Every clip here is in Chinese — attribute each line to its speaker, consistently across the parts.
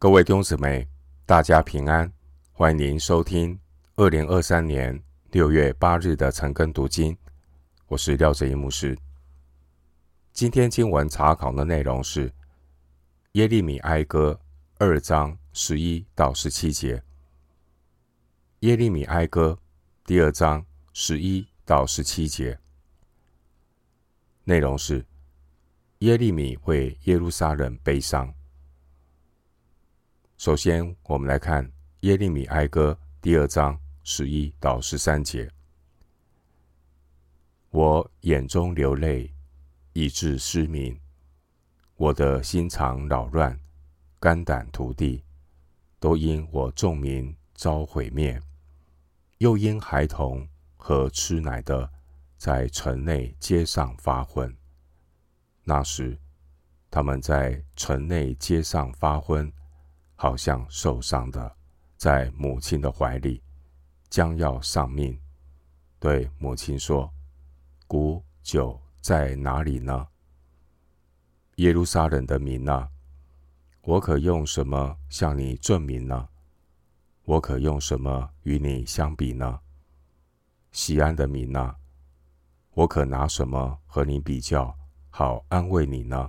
Speaker 1: 各位弟兄姊妹，大家平安！欢迎您收听二零二三年六月八日的晨更读经。我是廖哲一牧师。今天经文查考的内容是耶利米哀歌二章十一到十七节。耶利米哀歌第二章十一到十七节内容是耶利米为耶路撒冷悲伤。首先，我们来看耶利米哀歌第二章十一到十三节。我眼中流泪，以致失明；我的心肠扰乱，肝胆涂地，都因我众民遭毁灭，又因孩童和吃奶的在城内街上发昏。那时，他们在城内街上发昏。好像受伤的，在母亲的怀里，将要丧命。对母亲说：“古酒在哪里呢？”耶路撒冷的民啊，我可用什么向你证明呢？我可用什么与你相比呢？西安的民啊，我可拿什么和你比较，好安慰你呢？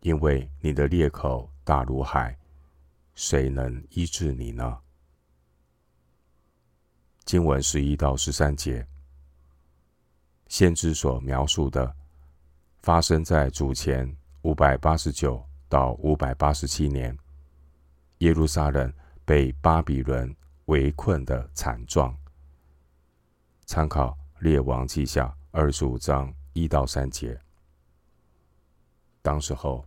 Speaker 1: 因为你的裂口大如海。谁能医治你呢？经文十一到十三节，先知所描述的，发生在主前五百八十九到五百八十七年，耶路撒冷被巴比伦围困的惨状。参考《列王记下》二十五章一到三节。当时候，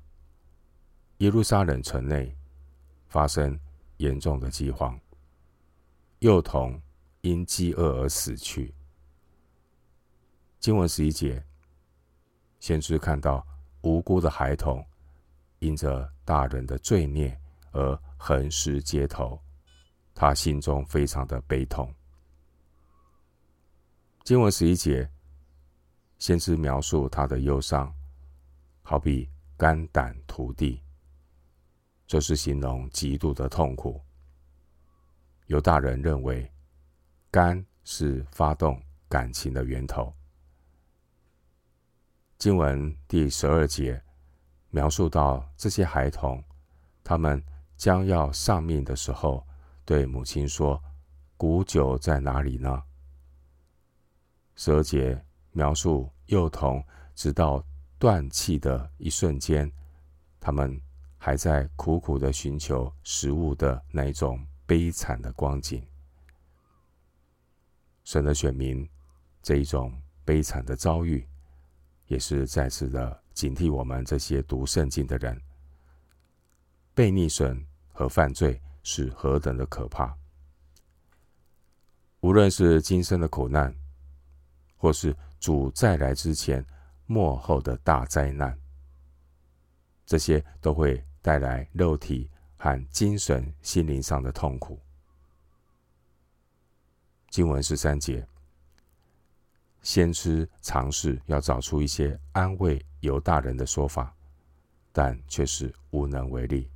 Speaker 1: 耶路撒冷城内。发生严重的饥荒，幼童因饥饿而死去。经文十一节，先知看到无辜的孩童因着大人的罪孽而横尸街头，他心中非常的悲痛。经文十一节，先知描述他的忧伤，好比肝胆涂地。这是形容极度的痛苦。犹大人认为，肝是发动感情的源头。经文第十二节描述到这些孩童，他们将要丧命的时候，对母亲说：“古酒在哪里呢？”十二节描述幼童直到断气的一瞬间，他们。还在苦苦的寻求食物的那一种悲惨的光景，神的选民这一种悲惨的遭遇，也是再次的警惕我们这些读圣经的人，被逆神和犯罪是何等的可怕。无论是今生的苦难，或是主再来之前末后的大灾难。这些都会带来肉体和精神、心灵上的痛苦。经文十三节，先知尝试要找出一些安慰犹大人的说法，但却是无能为力，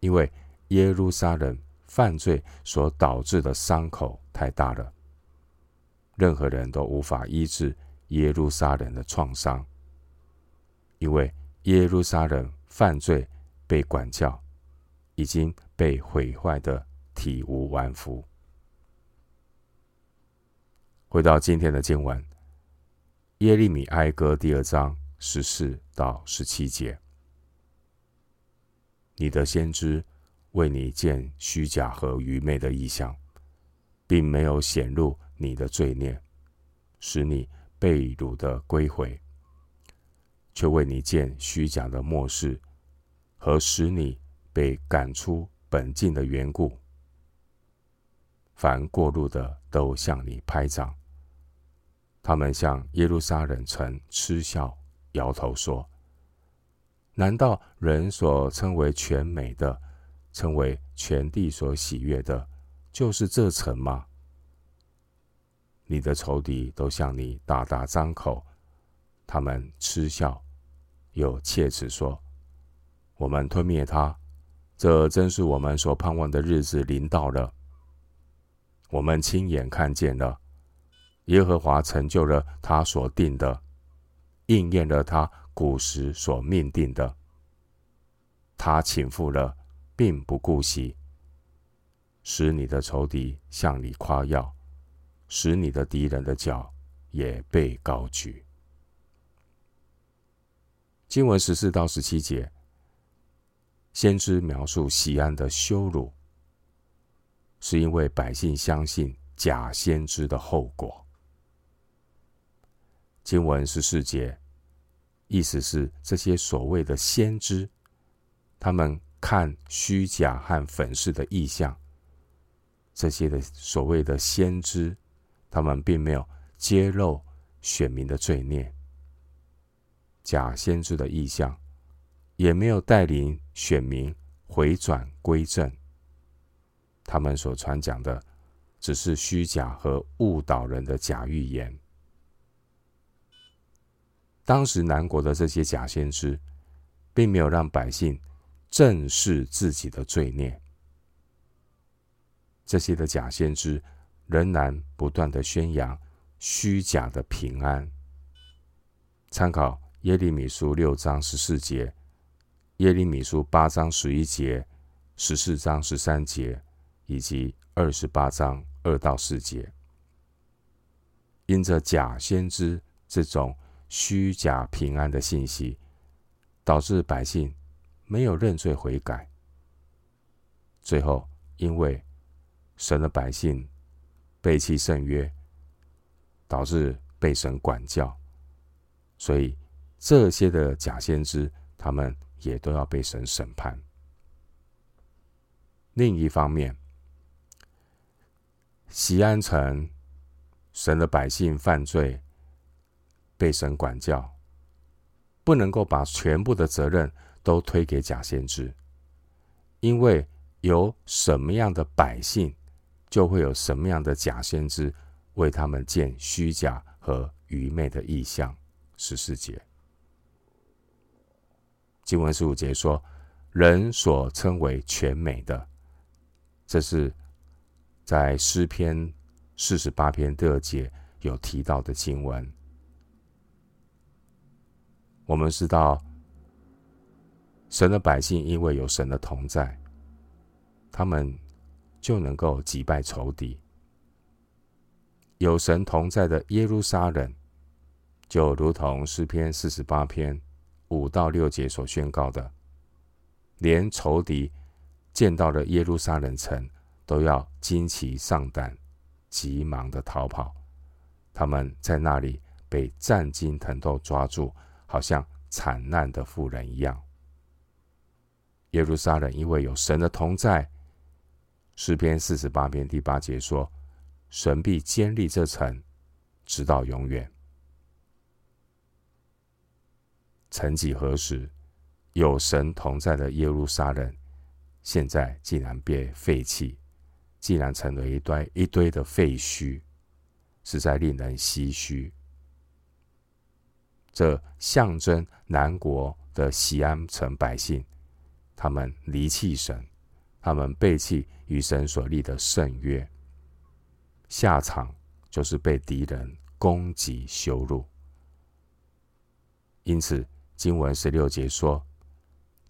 Speaker 1: 因为耶路撒冷犯罪所导致的伤口太大了，任何人都无法医治耶路撒冷的创伤，因为。耶路撒冷犯罪被管教，已经被毁坏的体无完肤。回到今天的经文，耶利米哀歌第二章十四到十七节：你的先知为你见虚假和愚昧的异象，并没有显露你的罪孽，使你被掳的归回。却为你建虚假的末世和使你被赶出本境的缘故，凡过路的都向你拍掌，他们向耶路撒冷城嗤笑，摇头说：“难道人所称为全美的，称为全地所喜悦的，就是这城吗？”你的仇敌都向你大大张口。他们嗤笑，又切齿说：“我们吞灭他，这真是我们所盼望的日子临到了。我们亲眼看见了，耶和华成就了他所定的，应验了他古时所命定的。他倾覆了，并不顾惜，使你的仇敌向你夸耀，使你的敌人的脚也被高举。经文十四到十七节。先知描述锡安的羞辱，是因为百姓相信假先知的后果。经文十四节，意思是这些所谓的先知，他们看虚假和粉饰的异象。这些的所谓的先知，他们并没有揭露选民的罪孽。假先知的意象。也没有带领选民回转归正，他们所传讲的只是虚假和误导人的假预言。当时南国的这些假先知，并没有让百姓正视自己的罪孽。这些的假先知仍然不断的宣扬虚假的平安。参考耶利米书六章十四节。耶利米书八章十一节、十四章十三节以及二十八章二到四节，因着假先知这种虚假平安的信息，导致百姓没有认罪悔改。最后，因为神的百姓背弃圣约，导致被神管教，所以这些的假先知他们。也都要被神审判。另一方面，西安城神的百姓犯罪，被神管教，不能够把全部的责任都推给假先知，因为有什么样的百姓，就会有什么样的假先知为他们建虚假和愚昧的意象。十四节。经文十五节说：“人所称为全美的，这是在诗篇四十八篇第二节有提到的经文。我们知道，神的百姓因为有神的同在，他们就能够击败仇敌。有神同在的耶路撒冷，就如同诗篇四十八篇。”五到六节所宣告的，连仇敌见到了耶路撒冷城，都要惊奇丧胆，急忙的逃跑。他们在那里被战惊疼痛抓住，好像惨难的妇人一样。耶路撒冷因为有神的同在，诗篇四十八篇第八节说：“神必坚立这城，直到永远。”曾几何时，有神同在的耶路撒冷，现在竟然被废弃，竟然成了一堆一堆的废墟，实在令人唏嘘。这象征南国的西安城百姓，他们离弃神，他们背弃与神所立的圣约，下场就是被敌人攻击羞辱。因此。经文十六节说：“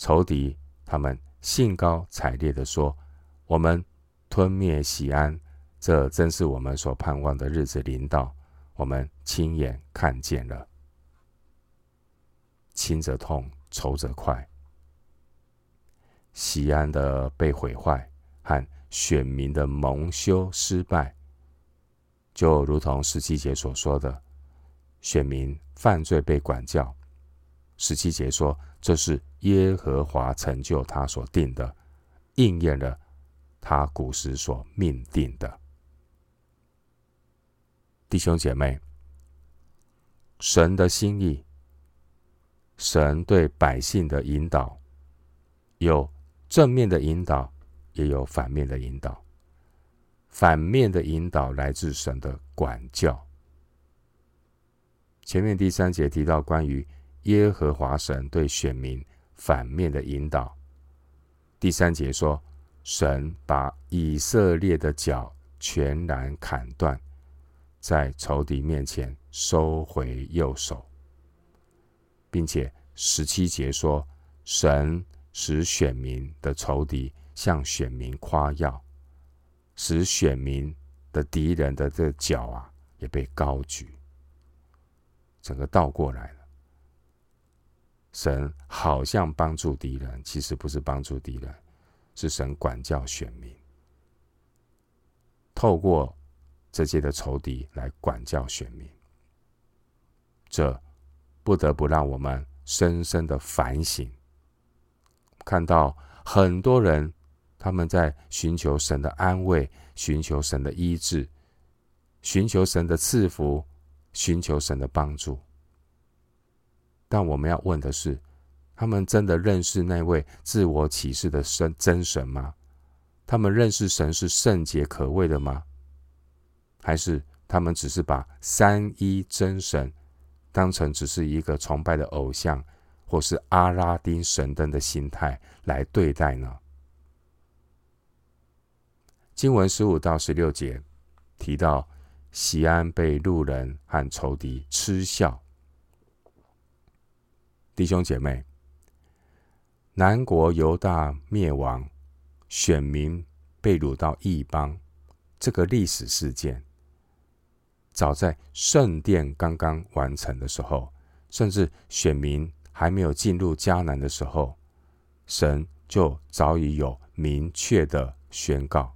Speaker 1: 仇敌他们兴高采烈地说，我们吞灭西安，这真是我们所盼望的日子临到。我们亲眼看见了，亲者痛，仇者快。西安的被毁坏和选民的蒙羞失败，就如同十七节所说的，选民犯罪被管教。”十七节说：“这是耶和华成就他所定的，应验了他古时所命定的。”弟兄姐妹，神的心意，神对百姓的引导，有正面的引导，也有反面的引导。反面的引导来自神的管教。前面第三节提到关于。耶和华神对选民反面的引导，第三节说，神把以色列的脚全然砍断，在仇敌面前收回右手，并且十七节说，神使选民的仇敌向选民夸耀，使选民的敌人的这脚啊也被高举，整个倒过来了。神好像帮助敌人，其实不是帮助敌人，是神管教选民，透过这些的仇敌来管教选民。这不得不让我们深深的反省。看到很多人，他们在寻求神的安慰，寻求神的医治，寻求神的赐福，寻求神的帮助。但我们要问的是：他们真的认识那位自我启示的神真神吗？他们认识神是圣洁可畏的吗？还是他们只是把三一真神当成只是一个崇拜的偶像，或是阿拉丁神灯的心态来对待呢？经文十五到十六节提到，锡安被路人和仇敌嗤笑。弟兄姐妹，南国犹大灭亡，选民被掳到异邦，这个历史事件，早在圣殿刚刚完成的时候，甚至选民还没有进入迦南的时候，神就早已有明确的宣告。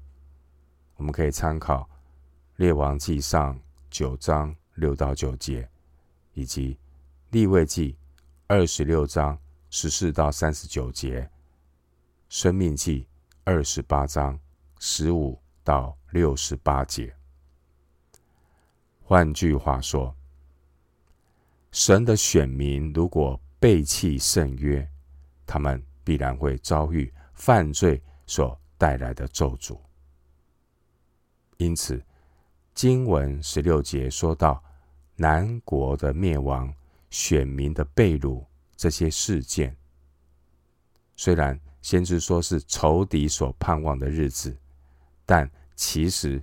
Speaker 1: 我们可以参考《列王记上》九章六到九节，以及《立位记》。二十六章十四到三十九节，《生命记》二十八章十五到六十八节。换句话说，神的选民如果背弃圣约，他们必然会遭遇犯罪所带来的咒诅。因此，经文十六节说到南国的灭亡。选民的被掳这些事件，虽然先知说是仇敌所盼望的日子，但其实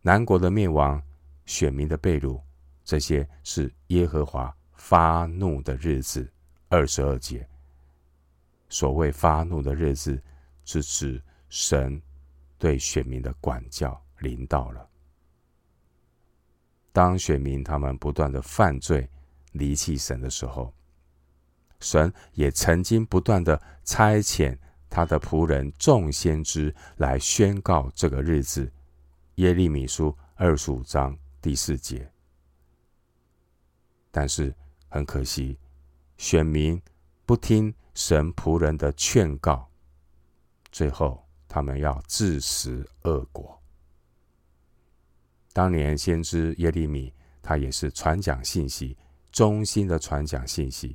Speaker 1: 南国的灭亡、选民的被掳，这些是耶和华发怒的日子。二十二节，所谓发怒的日子，是指神对选民的管教临到了。当选民他们不断的犯罪。离弃神的时候，神也曾经不断的差遣他的仆人众先知来宣告这个日子。耶利米书二十五章第四节。但是很可惜，选民不听神仆人的劝告，最后他们要自食恶果。当年先知耶利米，他也是传讲信息。忠心的传讲信息，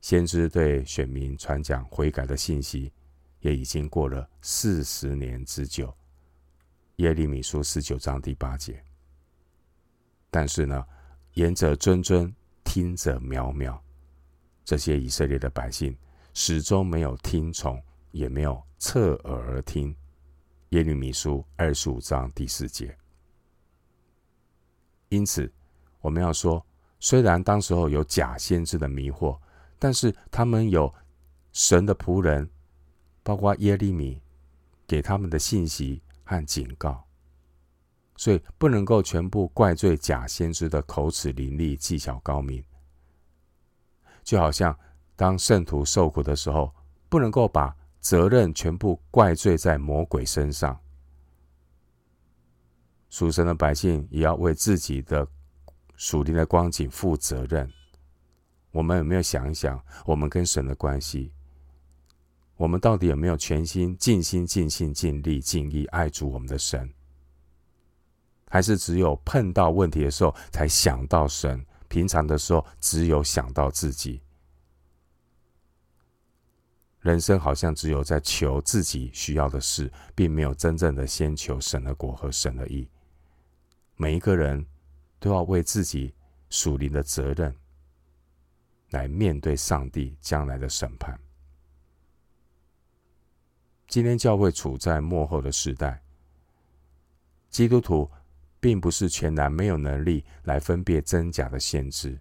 Speaker 1: 先知对选民传讲悔改的信息，也已经过了四十年之久。耶利米书十九章第八节。但是呢，言者谆谆，听者渺渺，这些以色列的百姓始终没有听从，也没有侧耳而听。耶利米书二十五章第四节。因此。我们要说，虽然当时候有假先知的迷惑，但是他们有神的仆人，包括耶利米给他们的信息和警告，所以不能够全部怪罪假先知的口齿伶俐、技巧高明。就好像当圣徒受苦的时候，不能够把责任全部怪罪在魔鬼身上。属神的百姓也要为自己的。属灵的光景负责任，我们有没有想一想，我们跟神的关系？我们到底有没有全心、尽心、尽心、尽力、尽意爱主我们的神？还是只有碰到问题的时候才想到神？平常的时候只有想到自己？人生好像只有在求自己需要的事，并没有真正的先求神的果和神的意。每一个人。都要为自己属灵的责任来面对上帝将来的审判。今天教会处在末后的时代，基督徒并不是全然没有能力来分辨真假的先知。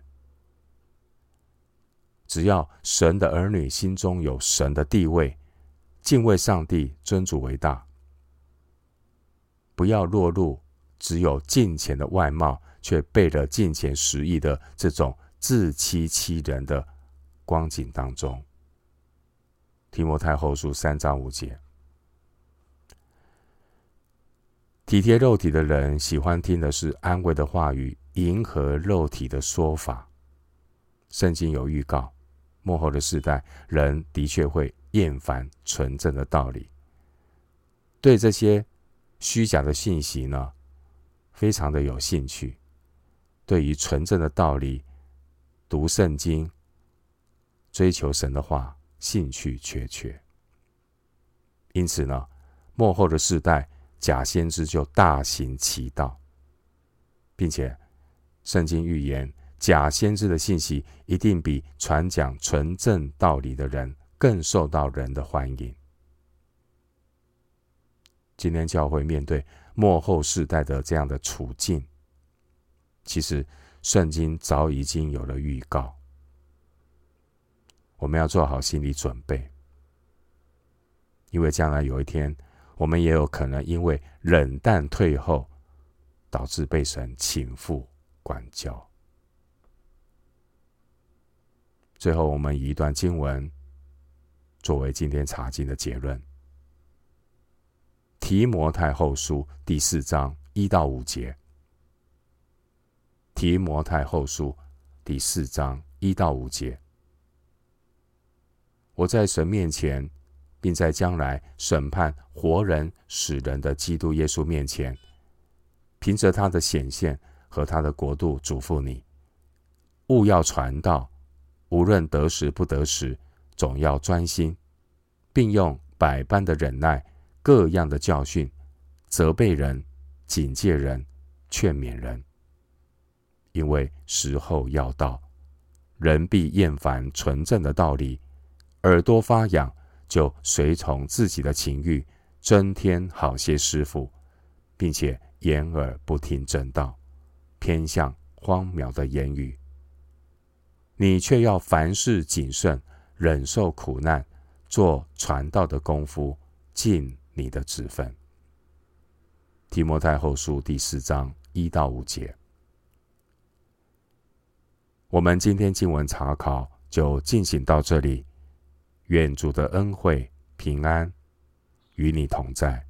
Speaker 1: 只要神的儿女心中有神的地位，敬畏上帝，尊主为大，不要落入只有敬虔的外貌，却背了敬虔实意的这种自欺欺人的光景当中。提摩太后书三章五节，体贴肉体的人喜欢听的是安慰的话语，迎合肉体的说法。圣经有预告，幕后的世代人的确会厌烦纯正的道理，对这些虚假的信息呢，非常的有兴趣。对于纯正的道理，读圣经，追求神的话。兴趣缺缺，因此呢，幕后的世代假先知就大行其道，并且圣经预言假先知的信息一定比传讲纯正道理的人更受到人的欢迎。今天教会面对末后世代的这样的处境，其实圣经早已经有了预告。我们要做好心理准备，因为将来有一天，我们也有可能因为冷淡退后，导致被神倾覆管教。最后，我们以一段经文作为今天查经的结论：提摩太后书第四章一到五节。提摩太后书第四章一到五节。我在神面前，并在将来审判活人死人的基督耶稣面前，凭着他的显现和他的国度，嘱咐你：勿要传道，无论得时不得时，总要专心，并用百般的忍耐、各样的教训，责备人、警戒人、劝勉人。因为时候要到，人必厌烦纯正的道理。耳朵发痒，就随从自己的情欲，增添好些师傅，并且掩耳不听正道，偏向荒谬的言语。你却要凡事谨慎，忍受苦难，做传道的功夫，尽你的职分。提摩太后书第四章一到五节。我们今天经文查考就进行到这里。愿主的恩惠平安与你同在。